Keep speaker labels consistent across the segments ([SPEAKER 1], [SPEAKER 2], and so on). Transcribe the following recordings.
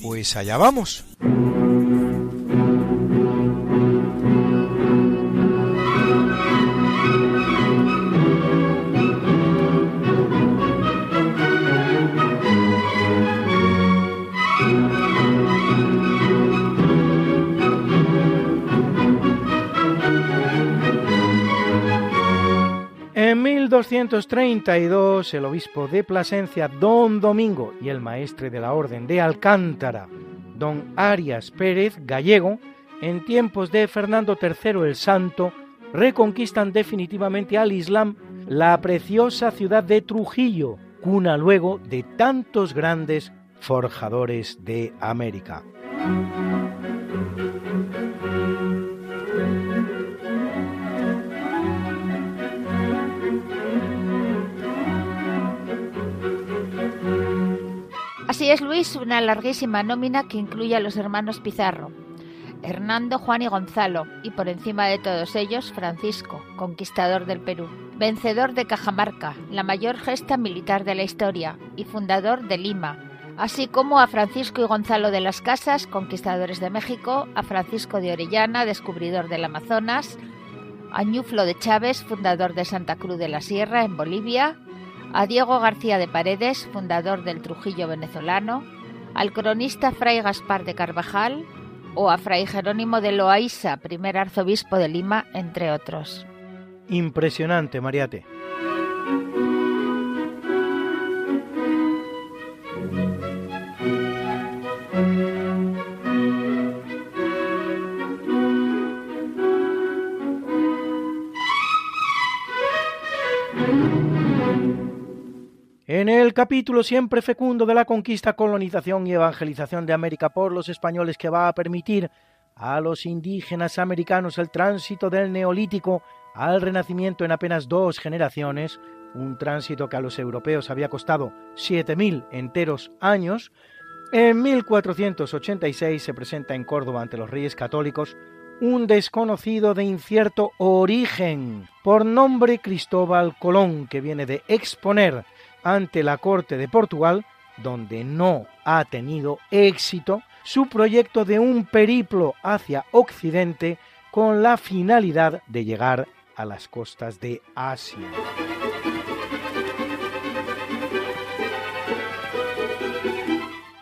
[SPEAKER 1] Pues allá vamos. 1232, el obispo de Plasencia, don Domingo, y el maestre de la Orden de Alcántara, don Arias Pérez Gallego, en tiempos de Fernando III el Santo, reconquistan definitivamente al Islam la preciosa ciudad de Trujillo, cuna luego de tantos grandes forjadores de América.
[SPEAKER 2] Es, Luis, una larguísima nómina que incluye a los hermanos Pizarro, Hernando, Juan y Gonzalo, y por encima de todos ellos, Francisco, conquistador del Perú, vencedor de Cajamarca, la mayor gesta militar de la historia, y fundador de Lima, así como a Francisco y Gonzalo de las Casas, conquistadores de México, a Francisco de Orellana, descubridor del Amazonas, a Ñuflo de Chávez, fundador de Santa Cruz de la Sierra, en Bolivia, a Diego García de Paredes, fundador del Trujillo venezolano, al cronista Fray Gaspar de Carvajal o a Fray Jerónimo de Loaiza, primer arzobispo de Lima, entre otros.
[SPEAKER 1] Impresionante, Mariate. En el capítulo siempre fecundo de la conquista, colonización y evangelización de América por los españoles que va a permitir a los indígenas americanos el tránsito del neolítico al renacimiento en apenas dos generaciones, un tránsito que a los europeos había costado 7.000 enteros años, en 1486 se presenta en Córdoba ante los reyes católicos un desconocido de incierto origen, por nombre Cristóbal Colón, que viene de exponer ante la corte de Portugal, donde no ha tenido éxito, su proyecto de un periplo hacia Occidente con la finalidad de llegar a las costas de Asia.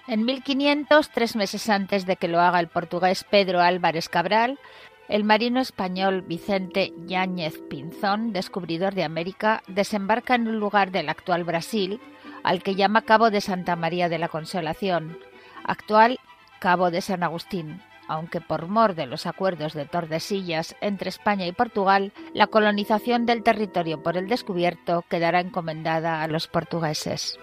[SPEAKER 2] En 1500, tres meses antes de que lo haga el portugués Pedro Álvarez Cabral, el marino español Vicente Yáñez Pinzón, descubridor de América, desembarca en un lugar del actual Brasil, al que llama Cabo de Santa María de la Consolación, actual Cabo de San Agustín, aunque por mor de los acuerdos de Tordesillas entre España y Portugal, la colonización del territorio por el descubierto quedará encomendada a los portugueses.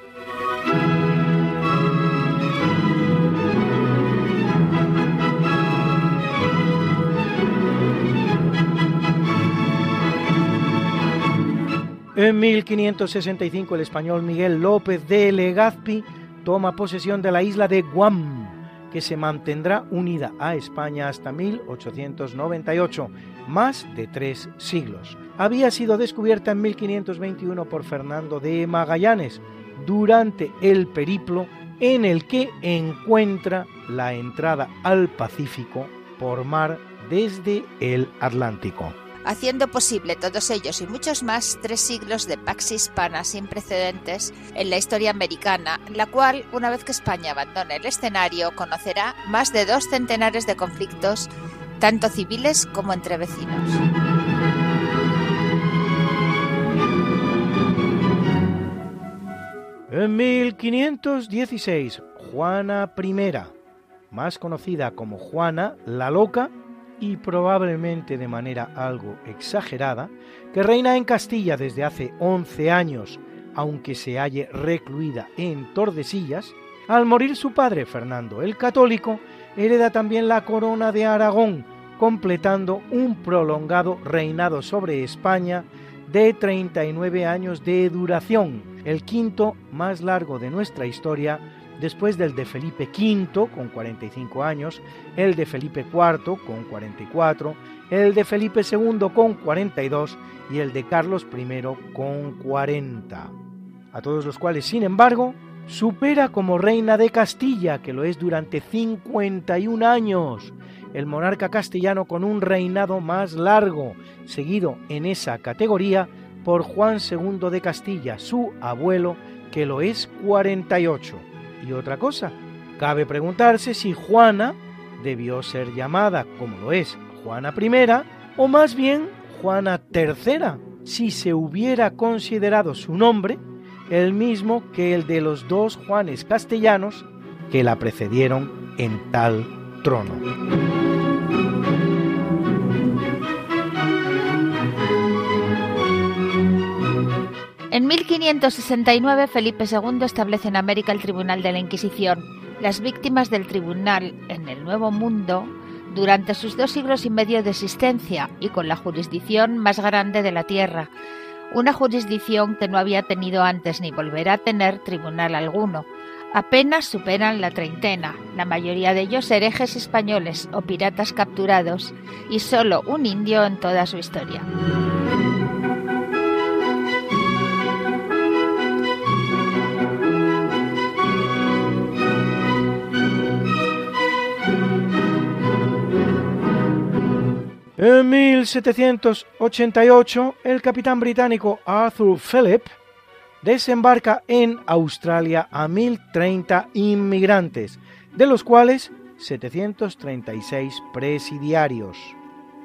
[SPEAKER 1] En 1565 el español Miguel López de Legazpi toma posesión de la isla de Guam, que se mantendrá unida a España hasta 1898, más de tres siglos. Había sido descubierta en 1521 por Fernando de Magallanes durante el periplo en el que encuentra la entrada al Pacífico por mar desde el Atlántico
[SPEAKER 2] haciendo posible todos ellos y muchos más tres siglos de pax hispana sin precedentes en la historia americana, la cual, una vez que España abandone el escenario, conocerá más de dos centenares de conflictos, tanto civiles como entre vecinos.
[SPEAKER 1] En 1516, Juana I, más conocida como Juana la Loca, y probablemente de manera algo exagerada, que reina en Castilla desde hace 11 años, aunque se halle recluida en Tordesillas, al morir su padre Fernando el Católico, hereda también la corona de Aragón, completando un prolongado reinado sobre España de 39 años de duración, el quinto más largo de nuestra historia después del de Felipe V con 45 años, el de Felipe IV con 44, el de Felipe II con 42 y el de Carlos I con 40. A todos los cuales, sin embargo, supera como reina de Castilla, que lo es durante 51 años, el monarca castellano con un reinado más largo, seguido en esa categoría por Juan II de Castilla, su abuelo, que lo es 48. Y otra cosa, cabe preguntarse si Juana debió ser llamada, como lo es, Juana I, o más bien Juana III, si se hubiera considerado su nombre el mismo que el de los dos Juanes castellanos que la precedieron en tal trono.
[SPEAKER 2] En 1569 Felipe II establece en América el Tribunal de la Inquisición. Las víctimas del tribunal en el Nuevo Mundo durante sus dos siglos y medio de existencia y con la jurisdicción más grande de la Tierra, una jurisdicción que no había tenido antes ni volverá a tener tribunal alguno. Apenas superan la treintena, la mayoría de ellos herejes españoles o piratas capturados, y solo un indio en toda su historia.
[SPEAKER 1] En 1788, el capitán británico Arthur Phillip desembarca en Australia a 1.030 inmigrantes, de los cuales 736 presidiarios,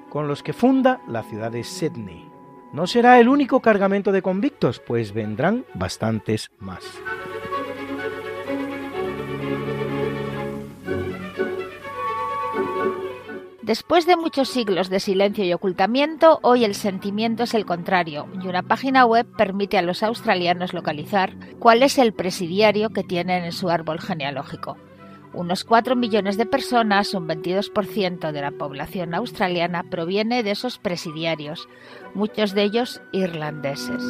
[SPEAKER 1] con los que funda la ciudad de Sydney. No será el único cargamento de convictos, pues vendrán bastantes más.
[SPEAKER 2] Después de muchos siglos de silencio y ocultamiento, hoy el sentimiento es el contrario y una página web permite a los australianos localizar cuál es el presidiario que tienen en su árbol genealógico. Unos 4 millones de personas, un 22% de la población australiana, proviene de esos presidiarios, muchos de ellos irlandeses.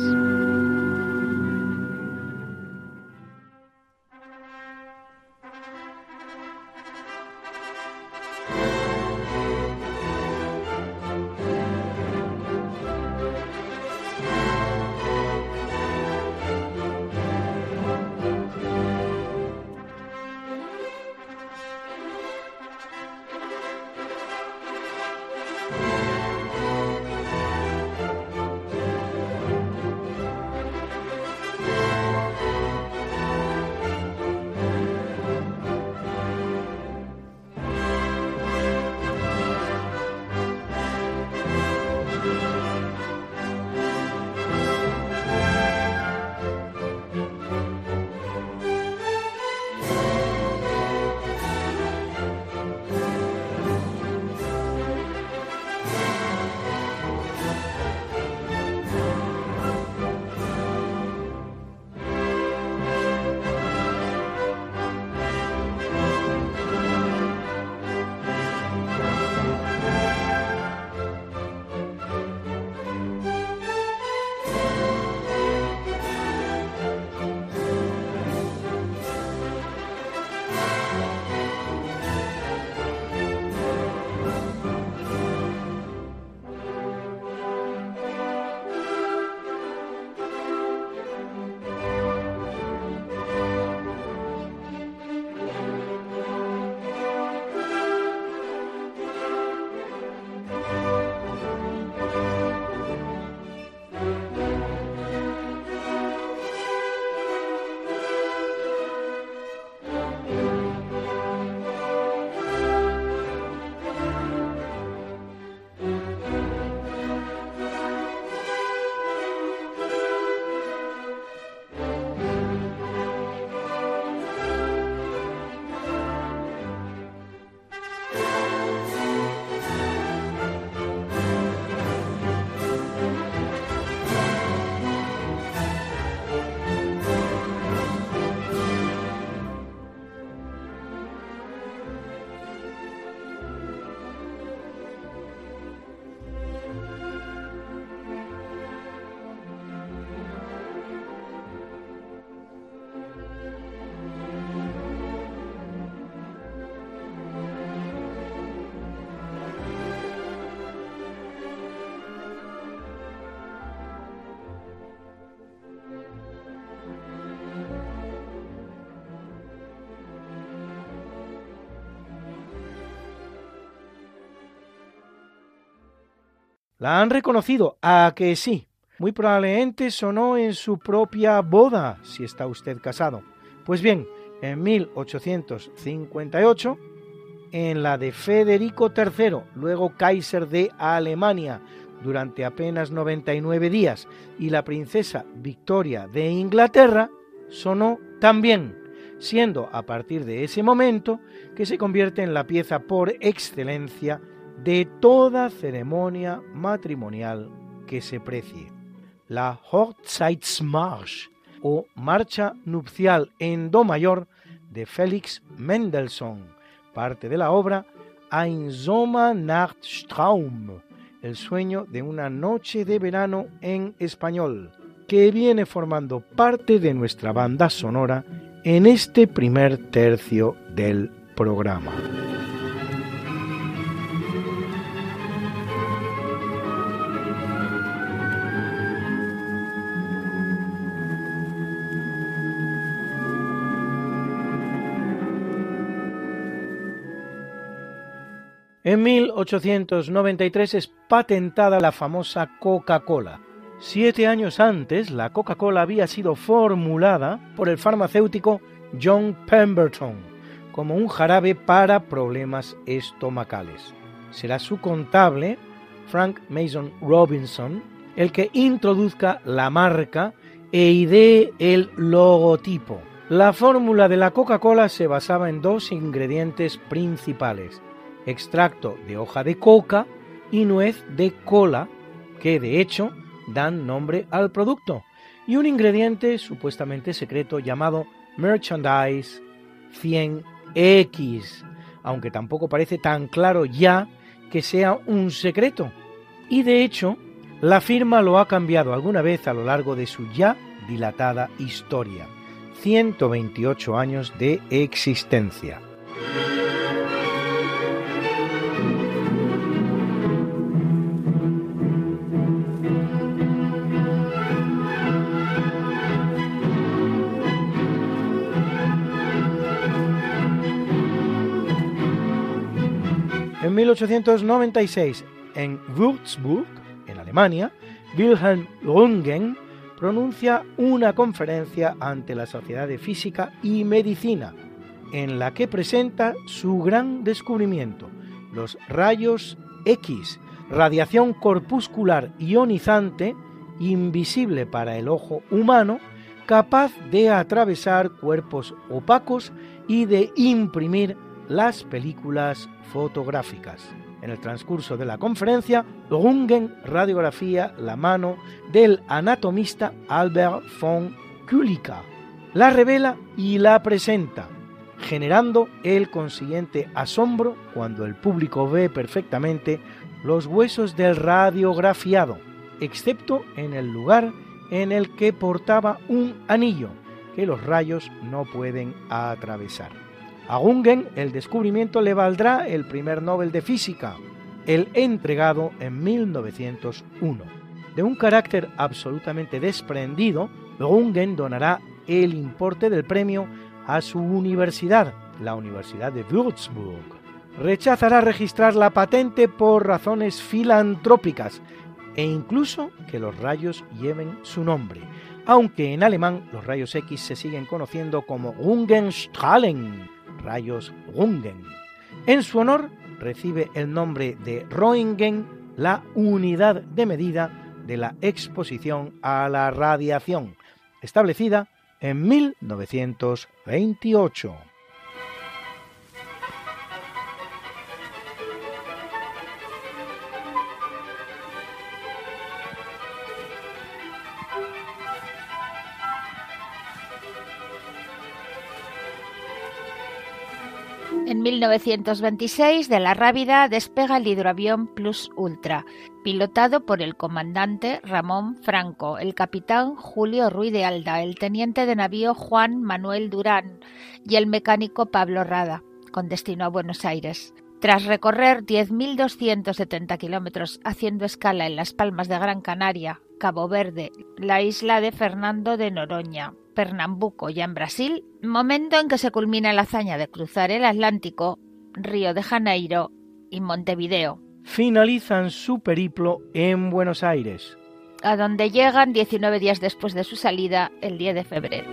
[SPEAKER 1] La han reconocido, a que sí. Muy probablemente sonó en su propia boda, si está usted casado. Pues bien, en 1858, en la de Federico III, luego Kaiser de Alemania, durante apenas 99 días, y la princesa Victoria de Inglaterra, sonó también, siendo a partir de ese momento que se convierte en la pieza por excelencia de toda ceremonia matrimonial que se precie. La Hochzeitsmarsch o Marcha Nupcial en Do mayor de Felix Mendelssohn, parte de la obra Ein Sommernachtstraum, el sueño de una noche de verano en español, que viene formando parte de nuestra banda sonora en este primer tercio del programa. En 1893 es patentada la famosa Coca-Cola. Siete años antes, la Coca-Cola había sido formulada por el farmacéutico John Pemberton como un jarabe para problemas estomacales. Será su contable, Frank Mason Robinson, el que introduzca la marca e idee el logotipo. La fórmula de la Coca-Cola se basaba en dos ingredientes principales, extracto de hoja de coca y nuez de cola, que de hecho dan nombre al producto, y un ingrediente supuestamente secreto llamado Merchandise 100X, aunque tampoco parece tan claro ya que sea un secreto. Y de hecho, la firma lo ha cambiado alguna vez a lo largo de su ya dilatada historia. 128 años de existencia. En 1896, en Würzburg, en Alemania, Wilhelm Röntgen pronuncia una conferencia ante la Sociedad de Física y Medicina, en la que presenta su gran descubrimiento, los rayos X, radiación corpuscular ionizante, invisible para el ojo humano, capaz de atravesar cuerpos opacos y de imprimir las películas fotográficas. En el transcurso de la conferencia, Rungen radiografía la mano del anatomista Albert von Kulicka, la revela y la presenta, generando el consiguiente asombro cuando el público ve perfectamente los huesos del radiografiado, excepto en el lugar en el que portaba un anillo que los rayos no pueden atravesar. A Gungen el descubrimiento le valdrá el primer Nobel de Física, el entregado en 1901. De un carácter absolutamente desprendido, Gungen donará el importe del premio a su universidad, la Universidad de Würzburg. Rechazará registrar la patente por razones filantrópicas e incluso que los rayos lleven su nombre, aunque en alemán los rayos X se siguen conociendo como Rungenstrahlen, rayos Rungen. En su honor recibe el nombre de Roentgen la unidad de medida de la exposición a la radiación, establecida en 1928.
[SPEAKER 2] En 1926 de la Rábida despega el hidroavión Plus Ultra, pilotado por el comandante Ramón Franco, el capitán Julio Ruiz de Alda, el teniente de navío Juan Manuel Durán y el mecánico Pablo Rada, con destino a Buenos Aires. Tras recorrer 10.270 kilómetros haciendo escala en las Palmas de Gran Canaria, Cabo Verde, la isla de Fernando de Noroña, Pernambuco, ya en Brasil, momento en que se culmina la hazaña de cruzar el Atlántico, Río de Janeiro y Montevideo,
[SPEAKER 1] finalizan su periplo en Buenos Aires,
[SPEAKER 2] a donde llegan 19 días después de su salida, el 10 de febrero.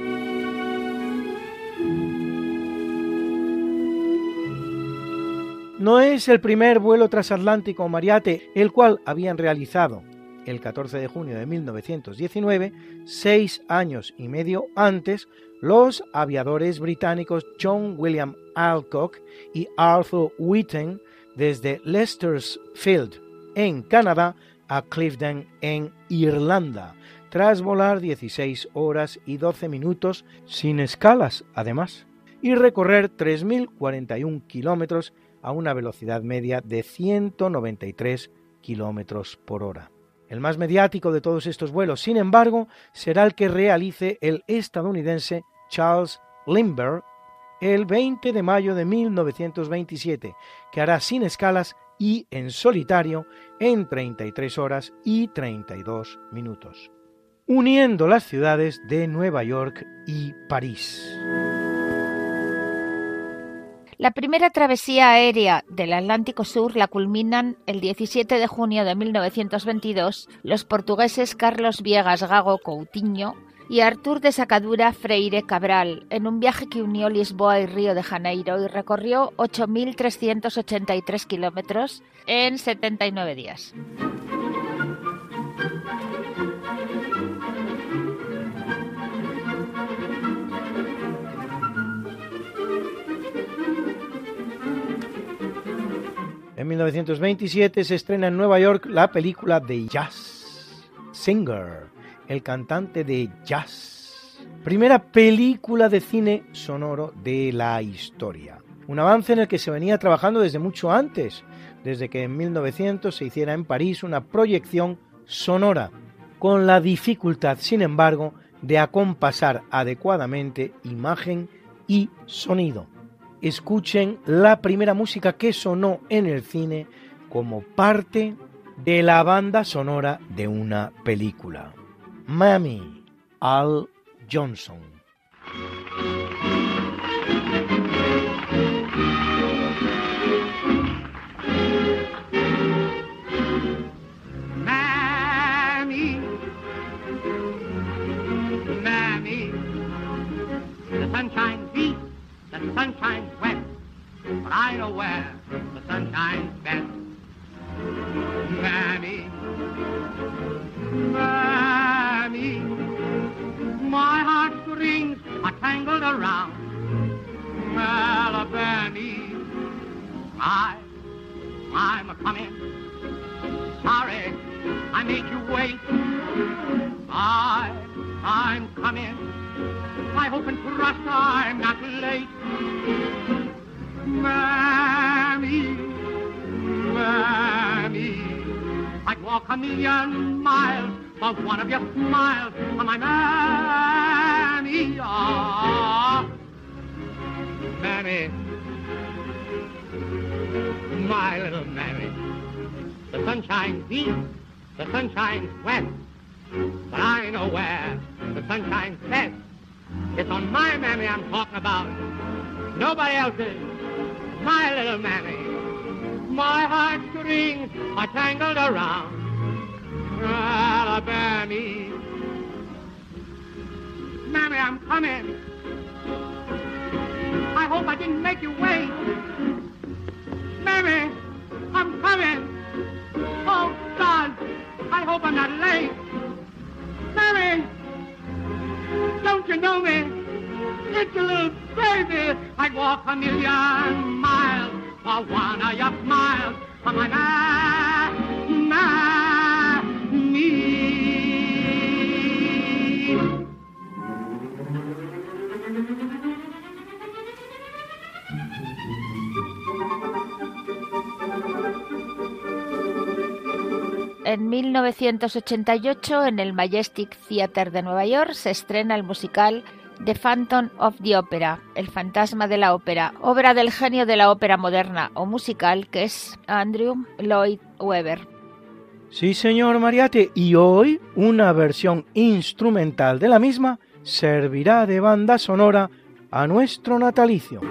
[SPEAKER 1] No es el primer vuelo transatlántico Mariate, el cual habían realizado el 14 de junio de 1919, seis años y medio antes, los aviadores británicos John William Alcock y Arthur Whitten desde Leicester's Field, en Canadá, a Clifden, en Irlanda, tras volar 16 horas y 12 minutos sin escalas, además, y recorrer 3.041 kilómetros a una velocidad media de 193 kilómetros por hora. El más mediático de todos estos vuelos, sin embargo, será el que realice el estadounidense Charles Lindbergh el 20 de mayo de 1927, que hará sin escalas y en solitario en 33 horas y 32 minutos, uniendo las ciudades de Nueva York y París.
[SPEAKER 2] La primera travesía aérea del Atlántico Sur la culminan el 17 de junio de 1922 los portugueses Carlos Viegas Gago Coutinho y Artur de Sacadura Freire Cabral en un viaje que unió Lisboa y Río de Janeiro y recorrió 8.383 kilómetros en 79 días.
[SPEAKER 1] 1927 se estrena en Nueva York la película The Jazz Singer, el cantante de jazz. Primera película de cine sonoro de la historia. Un avance en el que se venía trabajando desde mucho antes, desde que en 1900 se hiciera en París una proyección sonora, con la dificultad, sin embargo, de acompasar adecuadamente imagen y sonido escuchen la primera música que sonó en el cine como parte de la banda sonora de una película. Mami, Al Johnson.
[SPEAKER 3] The sun shines wet, but I know where the sun shines best. Million miles for one of your smiles. My ah, Mammy, my little Mammy. The sunshine beats, the sunshine west, but I know where the sunshine sets. It's on my mammy I'm talking about. Nobody else's. My little mammy. My heartstrings are tangled around Alabama. Mammy, I'm coming. I hope I didn't make you wait. Mammy, I'm coming. Oh, God, I hope I'm not late. Mammy, don't you know me? It's a little baby. I'd walk a million miles for one of your smiles. For my man,
[SPEAKER 2] En 1988, en el Majestic Theater de Nueva York, se estrena el musical The Phantom of the Opera, El fantasma de la ópera, obra del genio de la ópera moderna o musical que es Andrew Lloyd Webber.
[SPEAKER 1] Sí, señor Mariate, y hoy una versión instrumental de la misma servirá de banda sonora a nuestro natalicio.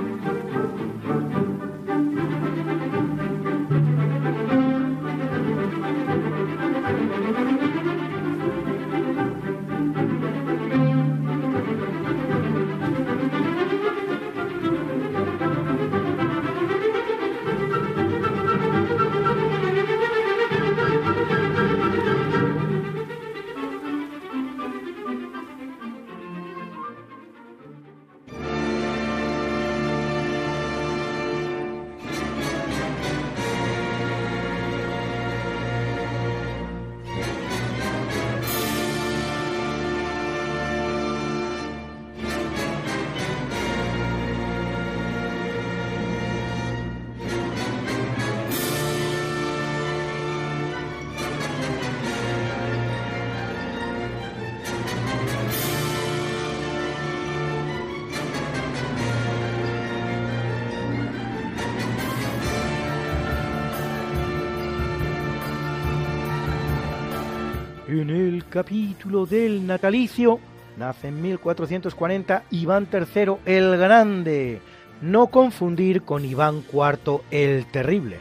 [SPEAKER 1] Capítulo del natalicio nace en 1440 Iván III el Grande, no confundir con Iván IV el Terrible,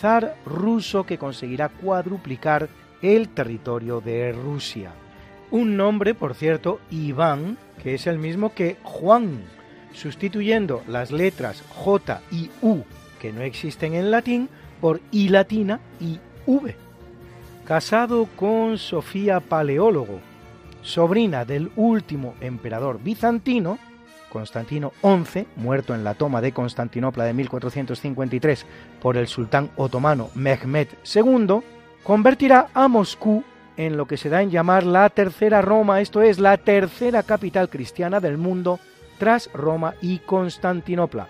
[SPEAKER 1] zar ruso que conseguirá cuadruplicar el territorio de Rusia. Un nombre, por cierto, Iván, que es el mismo que Juan, sustituyendo las letras J y U, que no existen en latín, por I latina y V. Casado con Sofía Paleólogo, sobrina del último emperador bizantino, Constantino XI, muerto en la toma de Constantinopla de 1453 por el sultán otomano Mehmed II, convertirá a Moscú en lo que se da en llamar la Tercera Roma, esto es la tercera capital cristiana del mundo tras Roma y Constantinopla,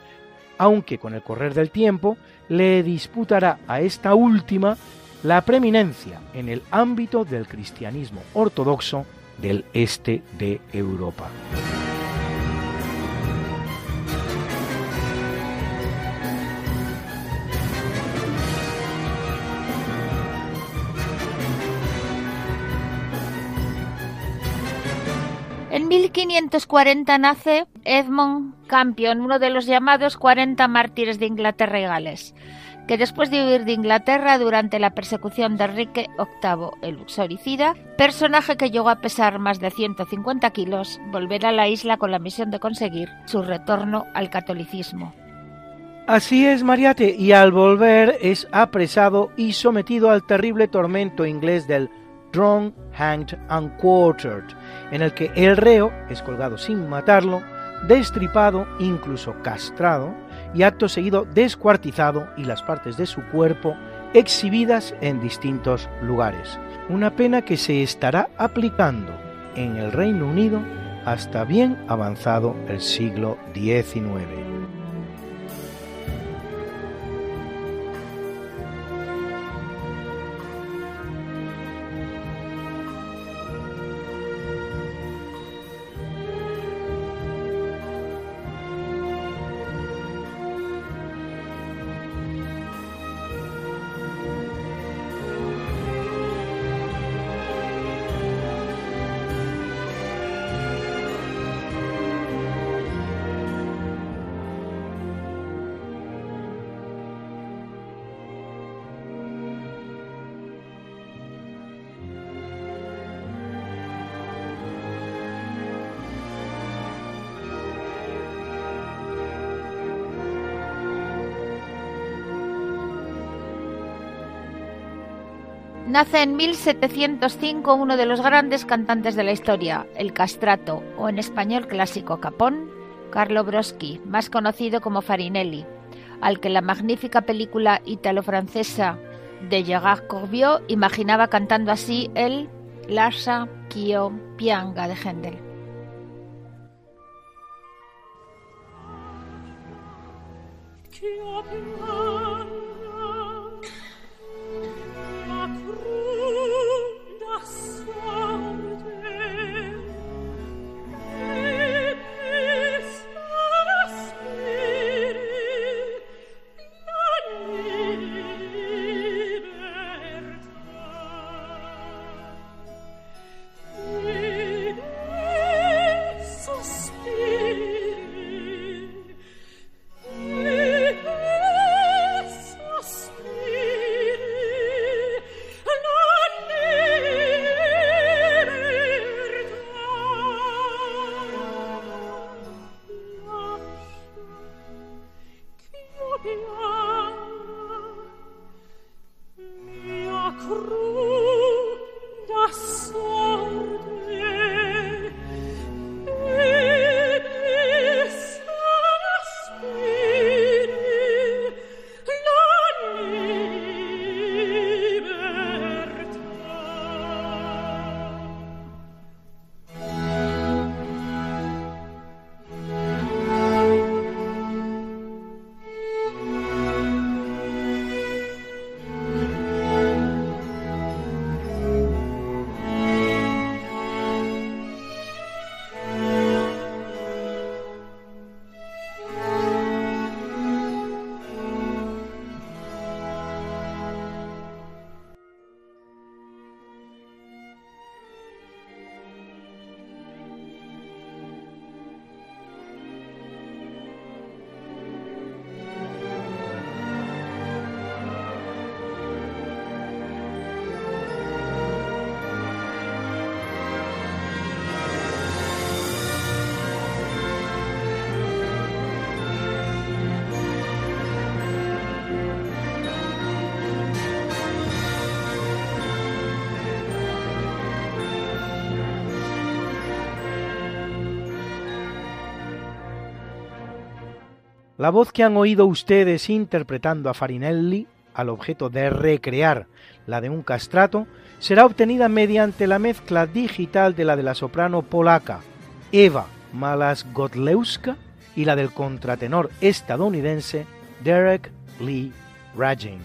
[SPEAKER 1] aunque con el correr del tiempo le disputará a esta última la preeminencia en el ámbito del cristianismo ortodoxo del este de Europa.
[SPEAKER 2] En 1540 nace Edmund Campion, uno de los llamados 40 mártires de Inglaterra y Gales, que después de huir de Inglaterra durante la persecución de Enrique VIII el Luxoricida, personaje que llegó a pesar más de 150 kilos, volverá a la isla con la misión de conseguir su retorno al catolicismo.
[SPEAKER 1] Así es, Mariate, y al volver es apresado y sometido al terrible tormento inglés del Drawn, Hanged and Quartered, en el que el reo es colgado sin matarlo, destripado, incluso castrado, y acto seguido descuartizado y las partes de su cuerpo exhibidas en distintos lugares. Una pena que se estará aplicando en el Reino Unido hasta bien avanzado el siglo XIX.
[SPEAKER 2] En 1705 uno de los grandes cantantes de la historia, el castrato, o en español clásico capón, Carlo Broschi, más conocido como Farinelli, al que la magnífica película italo-francesa de Gerard Corbiot imaginaba cantando así el Lascia Kio Pianga de Händel.
[SPEAKER 1] La voz que han oído ustedes interpretando a Farinelli, al objeto de recrear la de un castrato, será obtenida mediante la mezcla digital de la de la soprano polaca Eva Malas-Godlewska y la del contratenor estadounidense Derek Lee Ragin.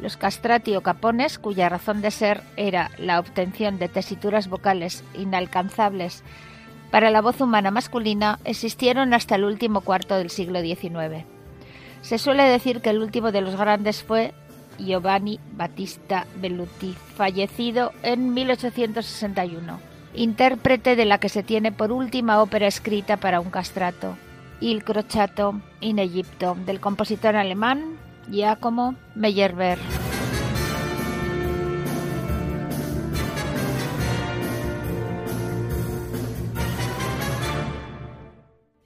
[SPEAKER 2] Los castrati o capones, cuya razón de ser era la obtención de tesituras vocales inalcanzables para la voz humana masculina, existieron hasta el último cuarto del siglo XIX. Se suele decir que el último de los grandes fue Giovanni Battista Belluti, fallecido en 1861, intérprete de la que se tiene por última ópera escrita para un castrato, Il Crociato in Egipto, del compositor alemán Giacomo Meyerbeer.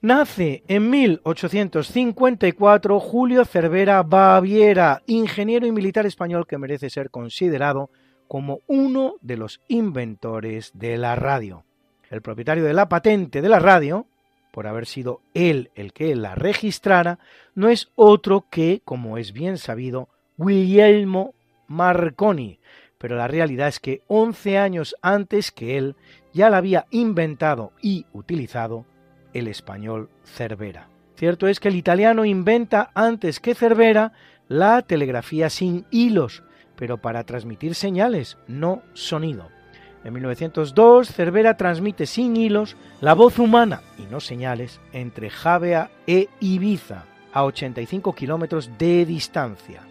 [SPEAKER 1] Nace en 1854 Julio Cervera Baviera, ingeniero y militar español que merece ser considerado como uno de los inventores de la radio. El propietario de la patente de la radio, por haber sido él el que la registrara, no es otro que, como es bien sabido, Guillermo Marconi, pero la realidad es que 11 años antes que él ya la había inventado y utilizado el español Cervera. Cierto es que el italiano inventa antes que Cervera la telegrafía sin hilos, pero para transmitir señales, no sonido. En 1902, Cervera transmite sin hilos la voz humana y no señales entre Javea e Ibiza, a 85 kilómetros de distancia.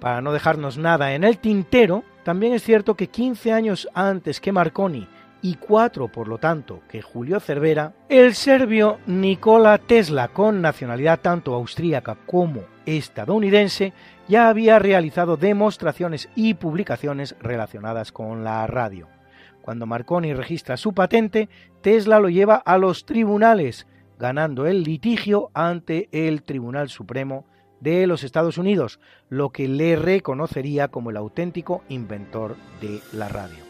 [SPEAKER 1] Para no dejarnos nada en el tintero, también es cierto que 15 años antes que Marconi y cuatro, por lo tanto, que Julio Cervera, el serbio Nikola Tesla, con nacionalidad tanto austríaca como estadounidense, ya había realizado demostraciones y publicaciones relacionadas con la radio. Cuando Marconi registra su patente, Tesla lo lleva a los tribunales, ganando el litigio ante el Tribunal Supremo de los Estados Unidos, lo que le reconocería como el auténtico inventor de la radio.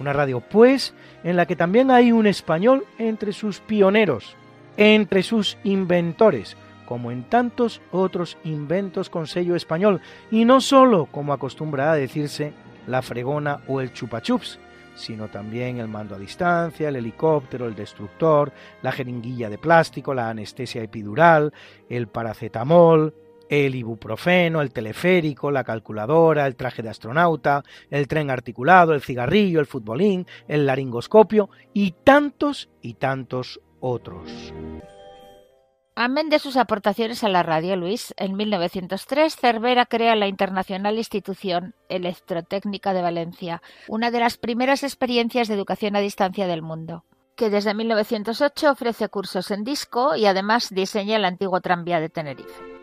[SPEAKER 1] Una radio, pues, en la que también hay un español entre sus pioneros, entre sus inventores, como en tantos otros inventos con sello español, y no solo, como acostumbra a decirse, la fregona o el chupachups, sino también el mando a distancia, el helicóptero, el destructor, la jeringuilla de plástico, la anestesia epidural, el paracetamol, el ibuprofeno, el teleférico, la calculadora, el traje de astronauta, el tren articulado, el cigarrillo, el futbolín, el laringoscopio y tantos y tantos otros.
[SPEAKER 2] Amén de sus aportaciones a la radio, Luis, en 1903 Cervera crea la internacional institución Electrotécnica de Valencia, una de las primeras experiencias de educación a distancia del mundo, que desde 1908 ofrece cursos en disco y además diseña el antiguo tranvía de Tenerife.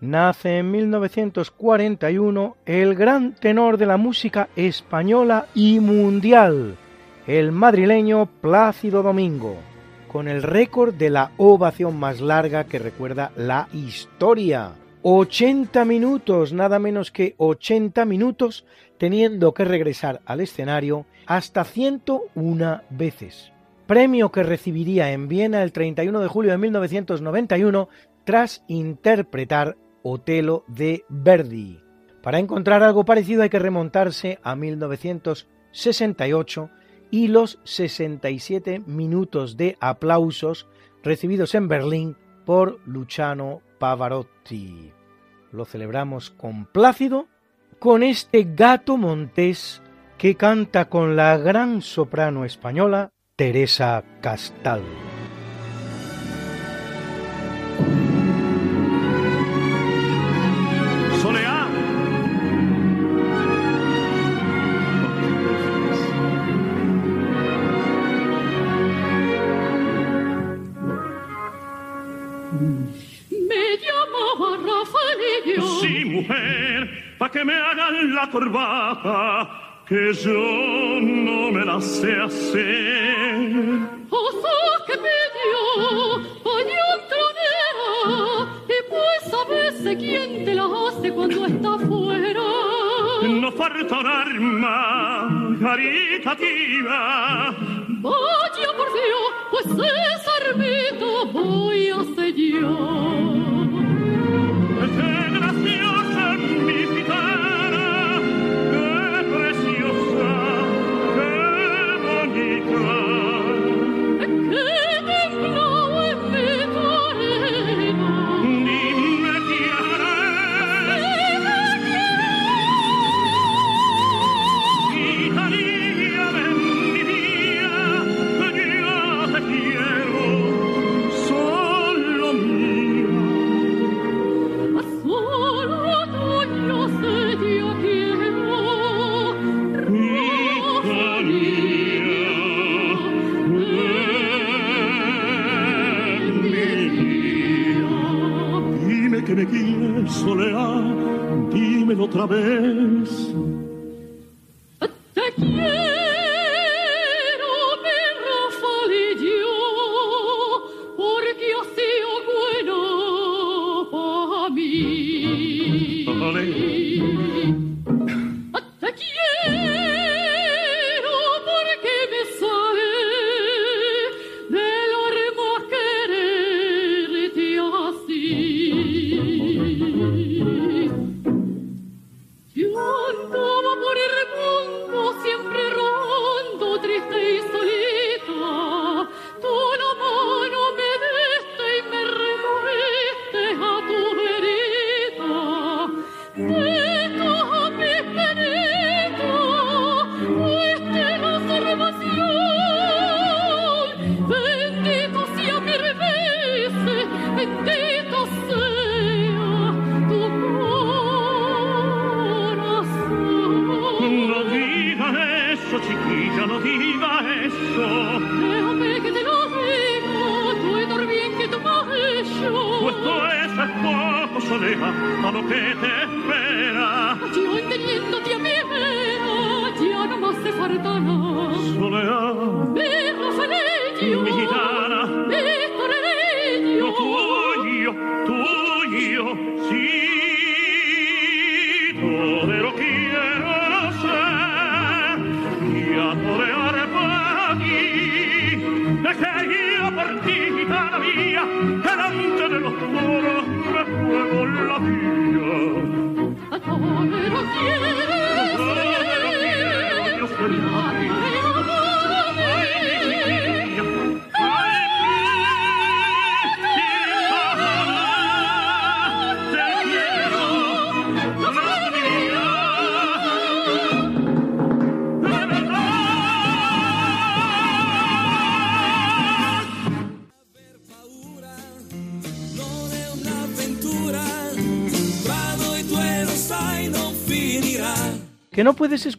[SPEAKER 1] Nace en 1941 el gran tenor de la música española y mundial, el madrileño Plácido Domingo, con el récord de la ovación más larga que recuerda la historia. 80 minutos, nada menos que 80 minutos, teniendo que regresar al escenario hasta 101 veces. Premio que recibiría en Viena el 31 de julio de 1991 tras interpretar Otelo de Verdi. Para encontrar algo parecido hay que remontarse a 1968 y los 67 minutos de aplausos recibidos en Berlín por Luciano Pavarotti. Lo celebramos con Plácido con este gato montés que canta con la gran soprano española Teresa Castaldo.
[SPEAKER 4] Que me hagan la corbata, que yo no me la sé hacer.
[SPEAKER 5] Oso que pidió pañotronera, y pues a veces quién te la hace cuando está fuera.
[SPEAKER 4] no falta un arma caritativa.
[SPEAKER 5] Vaya por Dios, pues esa ermita voy a sellar.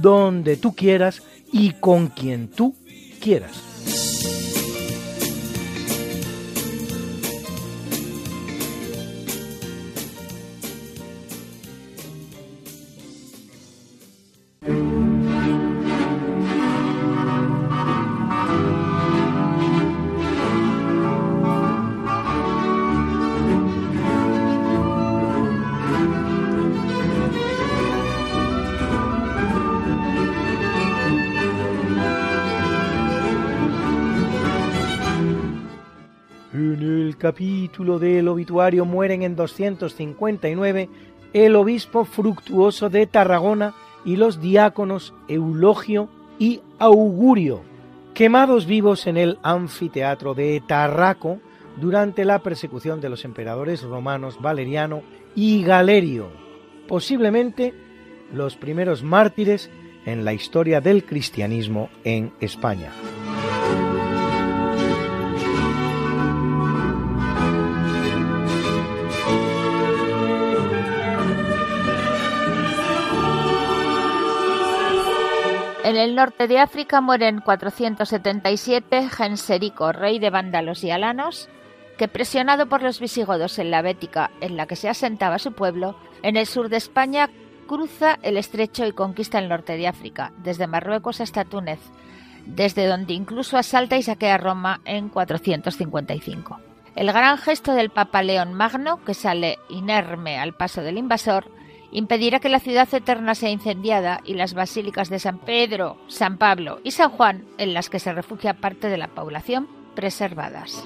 [SPEAKER 1] donde tú quieras y con quien tú quieras. Capítulo del obituario mueren en 259 el obispo fructuoso de Tarragona y los diáconos Eulogio y Augurio, quemados vivos en el anfiteatro de Tarraco durante la persecución de los emperadores romanos Valeriano y Galerio, posiblemente los primeros mártires en la historia del cristianismo en España.
[SPEAKER 2] En el norte de África muere en 477 Genserico, rey de vándalos y alanos, que presionado por los visigodos en la Bética, en la que se asentaba su pueblo, en el sur de España cruza el estrecho y conquista el norte de África, desde Marruecos hasta Túnez, desde donde incluso asalta y saquea Roma en 455. El gran gesto del Papa León Magno, que sale inerme al paso del invasor, impedirá que la ciudad eterna sea incendiada y las basílicas de San Pedro, San Pablo y San Juan, en las que se refugia parte de la población, preservadas.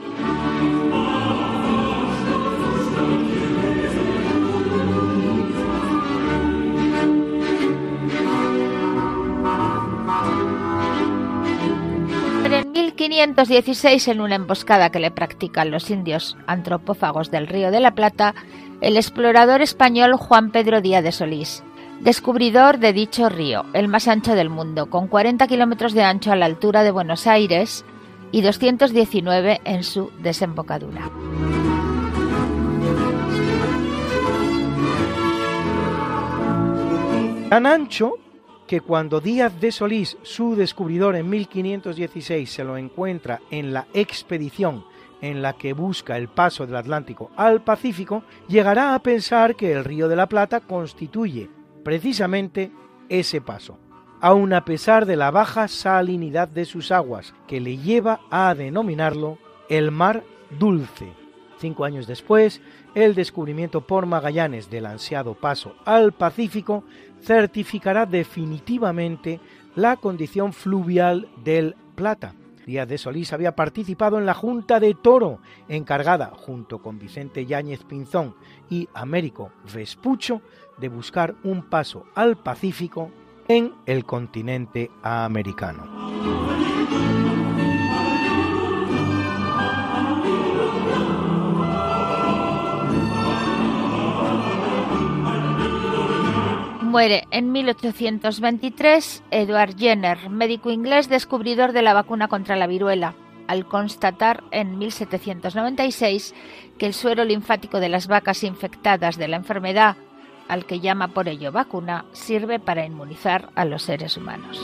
[SPEAKER 2] 1516, en una emboscada que le practican los indios antropófagos del Río de la Plata, el explorador español Juan Pedro Díaz de Solís, descubridor de dicho río, el más ancho del mundo, con 40 kilómetros de ancho a la altura de Buenos Aires y 219 en su desembocadura.
[SPEAKER 1] Tan ancho que cuando Díaz de Solís, su descubridor en 1516, se lo encuentra en la expedición en la que busca el paso del Atlántico al Pacífico, llegará a pensar que el Río de la Plata constituye precisamente ese paso, aun a pesar de la baja salinidad de sus aguas, que le lleva a denominarlo el Mar Dulce. Cinco años después, el descubrimiento por Magallanes del ansiado paso al Pacífico certificará definitivamente la condición fluvial del Plata, Díaz de Solís había participado en la Junta de Toro, encargada, junto con Vicente Yáñez Pinzón y Américo Vespucho, de buscar un paso al Pacífico en el continente americano.
[SPEAKER 2] Muere en 1823 Edward Jenner, médico inglés descubridor de la vacuna contra la viruela, al constatar en 1796 que el suero linfático de las vacas infectadas de la enfermedad, al que llama por ello vacuna, sirve para inmunizar a los seres humanos.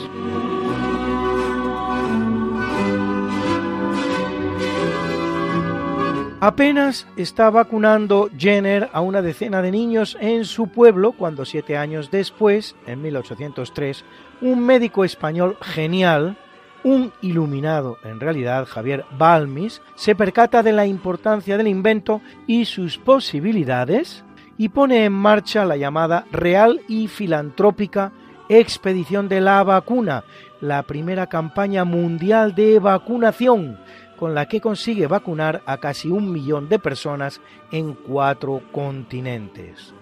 [SPEAKER 1] Apenas está vacunando Jenner a una decena de niños en su pueblo cuando siete años después, en 1803, un médico español genial, un iluminado en realidad, Javier Balmis, se percata de la importancia del invento y sus posibilidades y pone en marcha la llamada Real y Filantrópica Expedición de la Vacuna, la primera campaña mundial de vacunación con la que consigue vacunar a casi un millón de personas en cuatro continentes.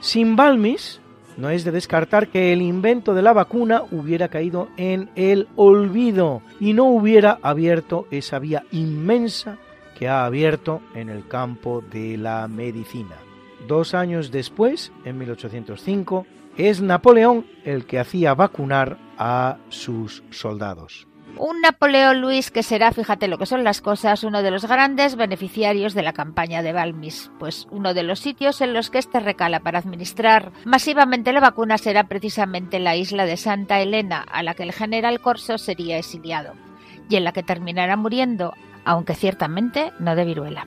[SPEAKER 1] Sin Balmis, no es de descartar que el invento de la vacuna hubiera caído en el olvido y no hubiera abierto esa vía inmensa que ha abierto en el campo de la medicina. Dos años después, en 1805, es Napoleón el que hacía vacunar a sus soldados.
[SPEAKER 2] Un Napoleón Luis que será, fíjate lo que son las cosas, uno de los grandes beneficiarios de la campaña de Balmis, pues uno de los sitios en los que éste recala para administrar masivamente la vacuna será precisamente la isla de Santa Elena, a la que el general Corso sería exiliado, y en la que terminará muriendo, aunque ciertamente no de viruela.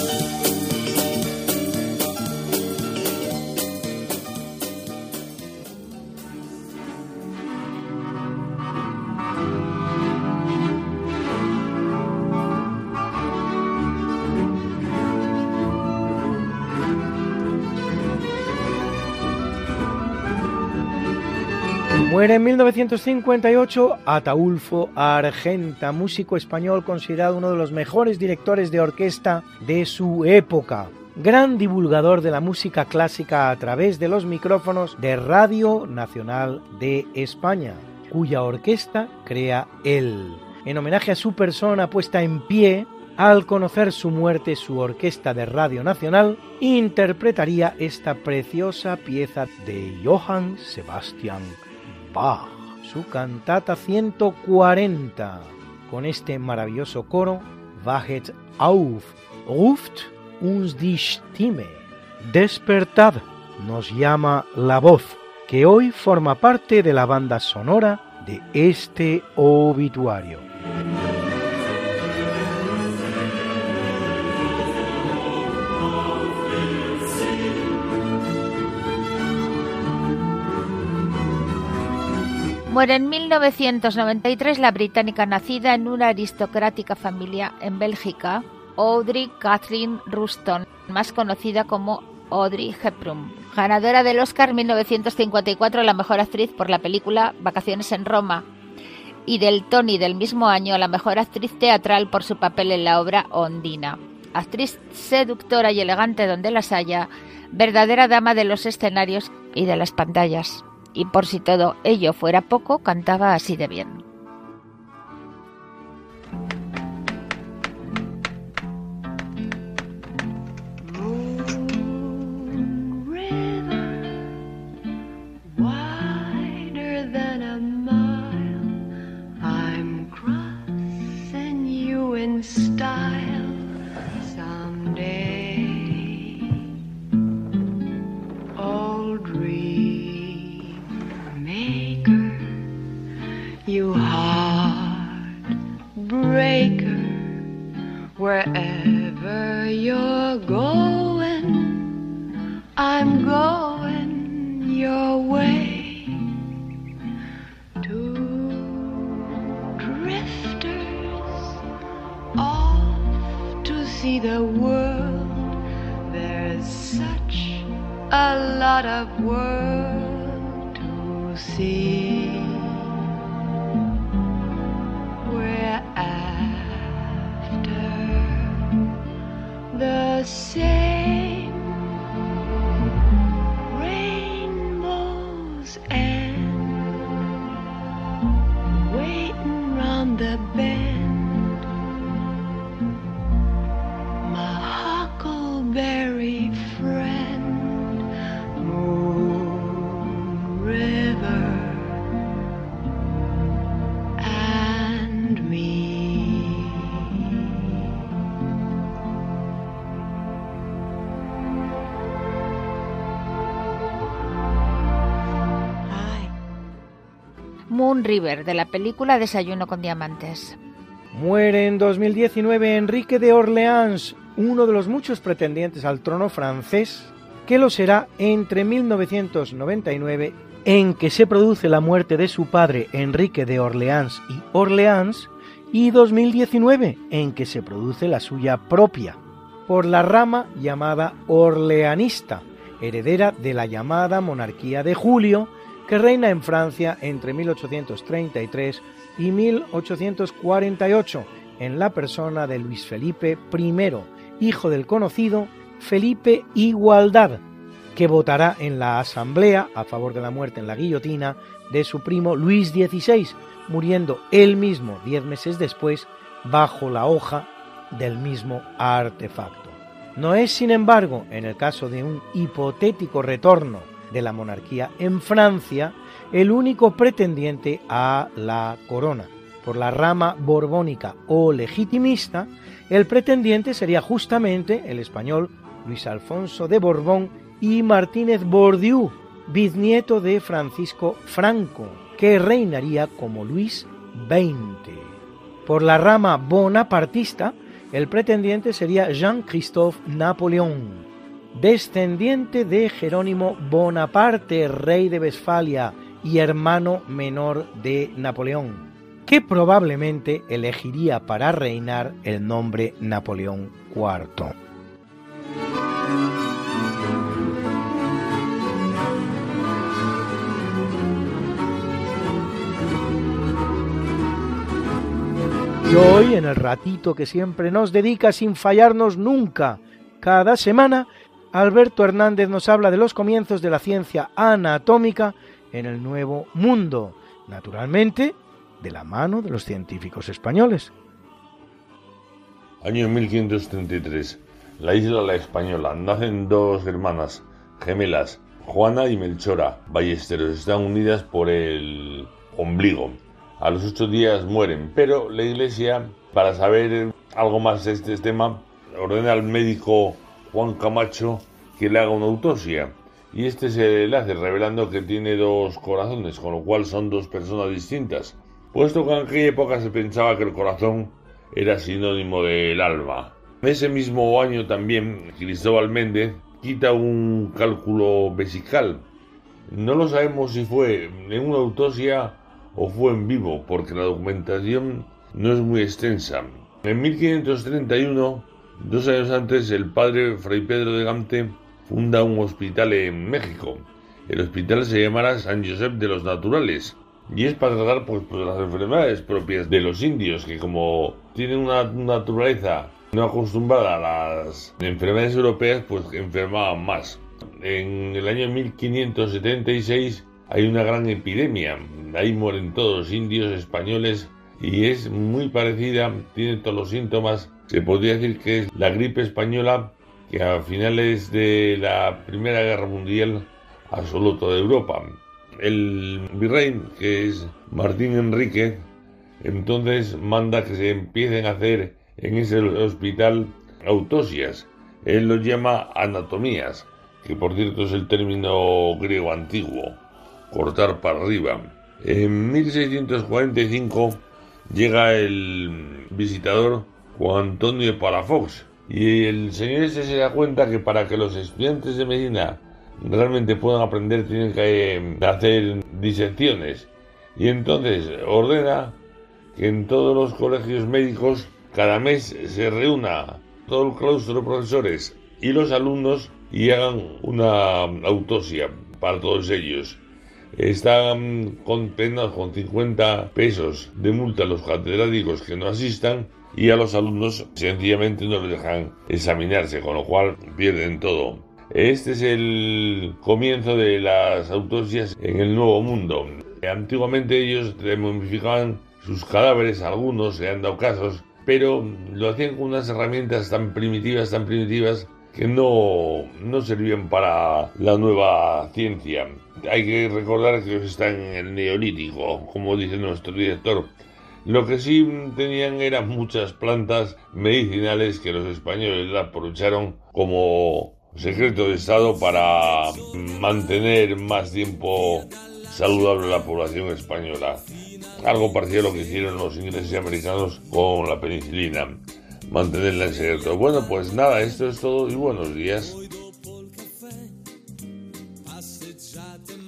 [SPEAKER 1] Muere en 1958 Ataulfo Argenta, músico español considerado uno de los mejores directores de orquesta de su época. Gran divulgador de la música clásica a través de los micrófonos de Radio Nacional de España, cuya orquesta crea él. En homenaje a su persona puesta en pie, al conocer su muerte, su orquesta de Radio Nacional interpretaría esta preciosa pieza de Johann Sebastian Su cantata 140, con este maravilloso coro, Wachet auf, ruft uns die Stimme, despertad, nos llama la voz, que hoy forma parte de la banda sonora de este obituario.
[SPEAKER 6] Muere en 1993 la británica nacida en una aristocrática familia en Bélgica, Audrey Kathleen Ruston, más conocida como Audrey Hepburn, ganadora del Oscar 1954 a la mejor actriz por la película Vacaciones en Roma. Y del Tony del mismo año a la mejor actriz teatral por su papel en la obra Ondina. Actriz seductora y elegante donde las haya, verdadera dama de los escenarios y de las pantallas y por si todo ello fuera poco, cantaba así de bien.
[SPEAKER 2] River,
[SPEAKER 6] de la película Desayuno con Diamantes.
[SPEAKER 1] Muere en 2019 Enrique de Orleans, uno de los muchos pretendientes al trono francés, que lo será entre 1999, en que se produce la muerte de su padre Enrique de Orleans y Orleans, y 2019, en que se produce la suya propia, por la rama llamada orleanista, heredera de la llamada monarquía de Julio, que reina en Francia entre 1833 y 1848, en la persona de Luis Felipe I, hijo del conocido Felipe Igualdad, que votará en la Asamblea a favor de la muerte en la guillotina de su primo Luis XVI, muriendo él mismo diez meses después bajo la hoja del mismo artefacto. No es, sin embargo, en el caso de un hipotético retorno de la monarquía en Francia, el único pretendiente a la corona. Por la rama borbónica o legitimista, el pretendiente sería justamente el español Luis Alfonso de Borbón y Martínez Bordiú, bisnieto de Francisco Franco, que reinaría como Luis XX. Por la rama bonapartista, el pretendiente sería Jean-Christophe Napoleón, descendiente de Jerónimo Bonaparte, rey de Westfalia y hermano menor de Napoleón, que probablemente elegiría para reinar el nombre Napoleón IV. Y hoy, en el ratito que siempre nos dedica sin fallarnos nunca, cada semana, Alberto Hernández nos habla de los comienzos de la ciencia anatómica en el Nuevo Mundo, naturalmente de la mano de los científicos españoles.
[SPEAKER 7] Año 1533. La isla La Española. Nacen dos hermanas gemelas, Juana y Melchora Ballesteros. Están unidas por el ombligo. A los ocho días mueren, pero la iglesia, para saber algo más de este tema, ordena al médico Juan Camacho que le haga una autopsia. Y este se le hace revelando que tiene dos corazones, con lo cual son dos personas distintas. Puesto que en aquella época se pensaba que el corazón era sinónimo del alma. Ese mismo año también Cristóbal Méndez quita un cálculo vesical. No lo sabemos si fue en una autopsia o fue en vivo, porque la documentación no es muy extensa. En 1531, dos años antes, el padre Fray Pedro de Gante funda un hospital en México. El hospital se llamará San Josep de los Naturales y es para tratar pues, pues, las enfermedades propias de los indios, que como tienen una naturaleza no acostumbrada a las enfermedades europeas, pues enfermaban más. En el año 1576 hay una gran epidemia. Ahí mueren todos los indios españoles y es muy parecida, tiene todos los síntomas. Se podría decir que es la gripe española que a finales de la Primera Guerra Mundial asoló toda Europa. El virrey, que es Martín Enrique, entonces manda que se empiecen a hacer en ese hospital autopsias. Él lo llama anatomías, que por cierto es el término griego antiguo cortar para arriba. En 1645 llega el visitador Juan Antonio Palafox y el señor ese se da cuenta que para que los estudiantes de medicina realmente puedan aprender tienen que eh, hacer disecciones y entonces ordena que en todos los colegios médicos cada mes se reúna todo el claustro de profesores y los alumnos y hagan una autopsia para todos ellos. Están condenados con 50 pesos de multa a los catedráticos que no asistan y a los alumnos sencillamente no les dejan examinarse, con lo cual pierden todo. Este es el comienzo de las autopsias en el Nuevo Mundo. Antiguamente ellos momificaban sus cadáveres, algunos se han dado casos, pero lo hacían con unas herramientas tan primitivas, tan primitivas, que no, no servían para la nueva ciencia. Hay que recordar que están en el neolítico, como dice nuestro director. Lo que sí tenían eran muchas plantas medicinales que los españoles aprovecharon como secreto de Estado para mantener más tiempo saludable la población española. Algo parecido a lo que hicieron los ingleses y americanos con la penicilina mantenerla en secreto. Bueno, pues nada, esto es todo y buenos días.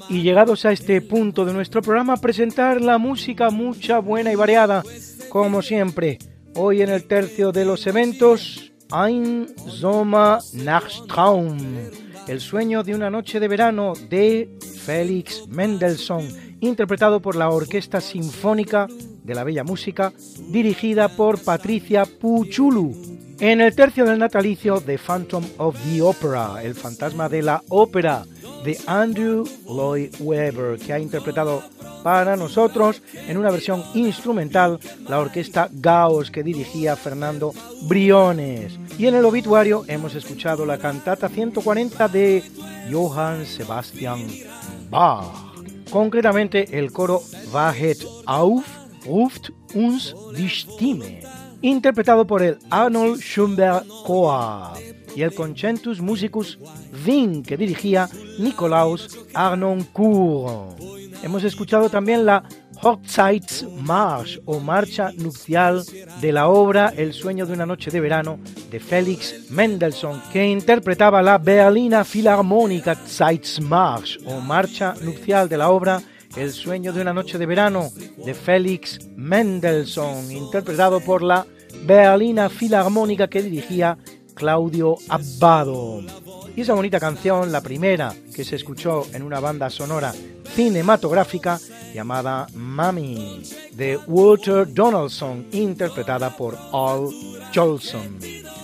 [SPEAKER 1] Y llegados a este punto de nuestro programa, presentar la música mucha, buena y variada, como siempre. Hoy en el tercio de los eventos, Ein Sommer Traum, el sueño de una noche de verano de Félix Mendelssohn, interpretado por la Orquesta Sinfónica de la Bella Música, dirigida por Patricia Puchulu, En el tercio del natalicio, The Phantom of the Opera, el fantasma de la ópera, de Andrew Lloyd Webber, que ha interpretado para nosotros en una versión instrumental la orquesta Gauss que dirigía Fernando Briones. Y en el obituario hemos escuchado la cantata 140 de Johann Sebastian Bach. Concretamente el coro Wahet auf ruft uns die Stimme, interpretado por el Arnold Schönberg Chor y el Concentus Musicus Wien que dirigía Nikolaus Arnoncourt. Hemos escuchado también la Hochzeitsmarsch o Marcha Nupcial de la obra El sueño de una noche de verano de Felix Mendelssohn, que interpretaba la Berlina Philharmonica Zeitsmarsch o Marcha Nupcial de la obra El sueño de una noche de verano de Felix Mendelssohn, interpretado por la Berlina Philharmónica que dirigía Claudio Abbado. Y esa bonita canción, la primera que se escuchó en una banda sonora cinematográfica llamada Mami, de Walter Donaldson, interpretada por Al Jolson.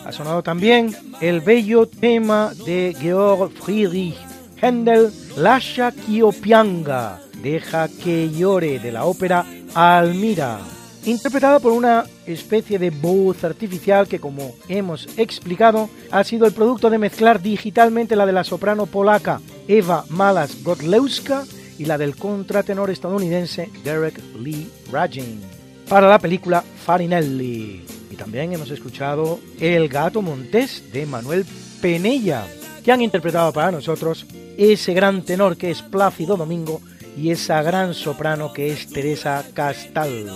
[SPEAKER 1] Ha sonado también el bello tema de Georg Friedrich Händel, Lascia Kiopianga, Deja que llore, de la ópera Almira interpretada por una especie de voz artificial que, como hemos explicado, ha sido el producto de mezclar digitalmente la de la soprano polaca Eva Malas Godlewska y la del contratenor estadounidense Derek Lee Ragin para la película Farinelli. Y también hemos escuchado El gato montés de Manuel Penella, que han interpretado para nosotros ese gran tenor que es Plácido Domingo y esa gran soprano que es Teresa Castal.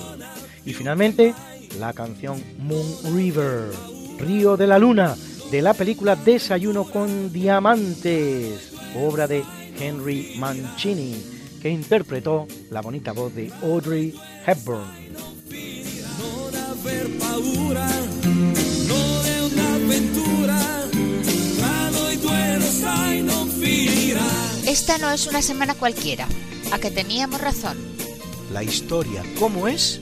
[SPEAKER 1] Y finalmente, la canción Moon River, Río de la Luna, de la película Desayuno con Diamantes, obra de Henry Mancini, que interpretó la bonita voz de Audrey Hepburn.
[SPEAKER 2] Esta no es una semana cualquiera, a que teníamos razón.
[SPEAKER 1] La historia, ¿cómo es?